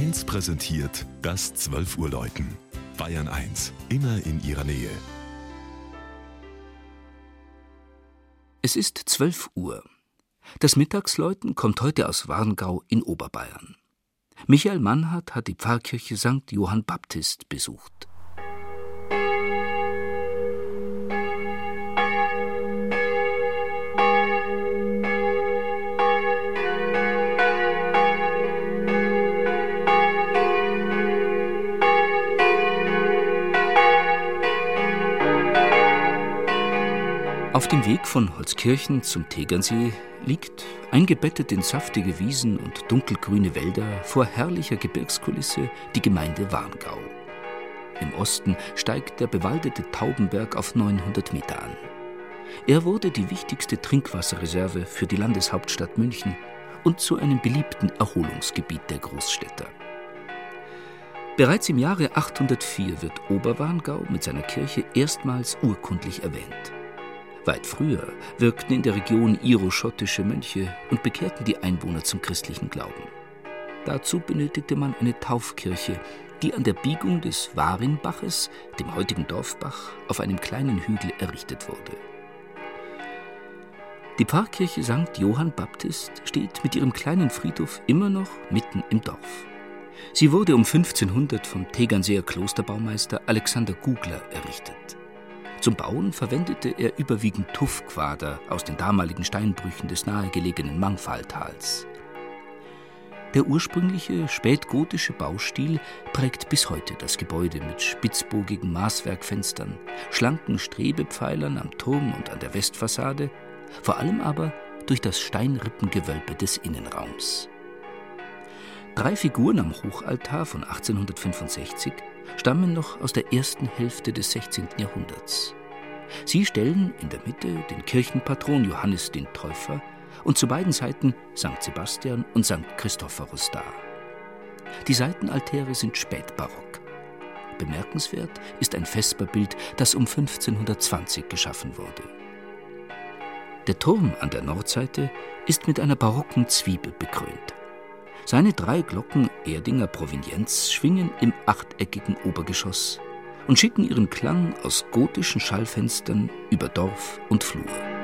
1 präsentiert das 12 Uhr Läuten. Bayern 1, immer in ihrer Nähe. Es ist 12 Uhr. Das Mittagsläuten kommt heute aus Warngau in Oberbayern. Michael Mannhardt hat die Pfarrkirche St. Johann Baptist besucht. Auf dem Weg von Holzkirchen zum Tegernsee liegt, eingebettet in saftige Wiesen und dunkelgrüne Wälder, vor herrlicher Gebirgskulisse die Gemeinde Warngau. Im Osten steigt der bewaldete Taubenberg auf 900 Meter an. Er wurde die wichtigste Trinkwasserreserve für die Landeshauptstadt München und zu einem beliebten Erholungsgebiet der Großstädter. Bereits im Jahre 804 wird Oberwarngau mit seiner Kirche erstmals urkundlich erwähnt. Weit früher wirkten in der Region iroschottische Mönche und bekehrten die Einwohner zum christlichen Glauben. Dazu benötigte man eine Taufkirche, die an der Biegung des Warinbaches, dem heutigen Dorfbach, auf einem kleinen Hügel errichtet wurde. Die Pfarrkirche St. Johann Baptist steht mit ihrem kleinen Friedhof immer noch mitten im Dorf. Sie wurde um 1500 vom Tegernseer Klosterbaumeister Alexander Gugler errichtet. Zum Bauen verwendete er überwiegend Tuffquader aus den damaligen Steinbrüchen des nahegelegenen Mangfalltals. Der ursprüngliche spätgotische Baustil prägt bis heute das Gebäude mit spitzbogigen Maßwerkfenstern, schlanken Strebepfeilern am Turm und an der Westfassade, vor allem aber durch das Steinrippengewölbe des Innenraums. Drei Figuren am Hochaltar von 1865 stammen noch aus der ersten Hälfte des 16. Jahrhunderts. Sie stellen in der Mitte den Kirchenpatron Johannes den Täufer und zu beiden Seiten St. Sebastian und St. Christophorus dar. Die Seitenaltäre sind spätbarock. Bemerkenswert ist ein Vesperbild, das um 1520 geschaffen wurde. Der Turm an der Nordseite ist mit einer barocken Zwiebel bekrönt. Seine drei Glocken Erdinger Provenienz schwingen im achteckigen Obergeschoss und schicken ihren Klang aus gotischen Schallfenstern über Dorf und Flur.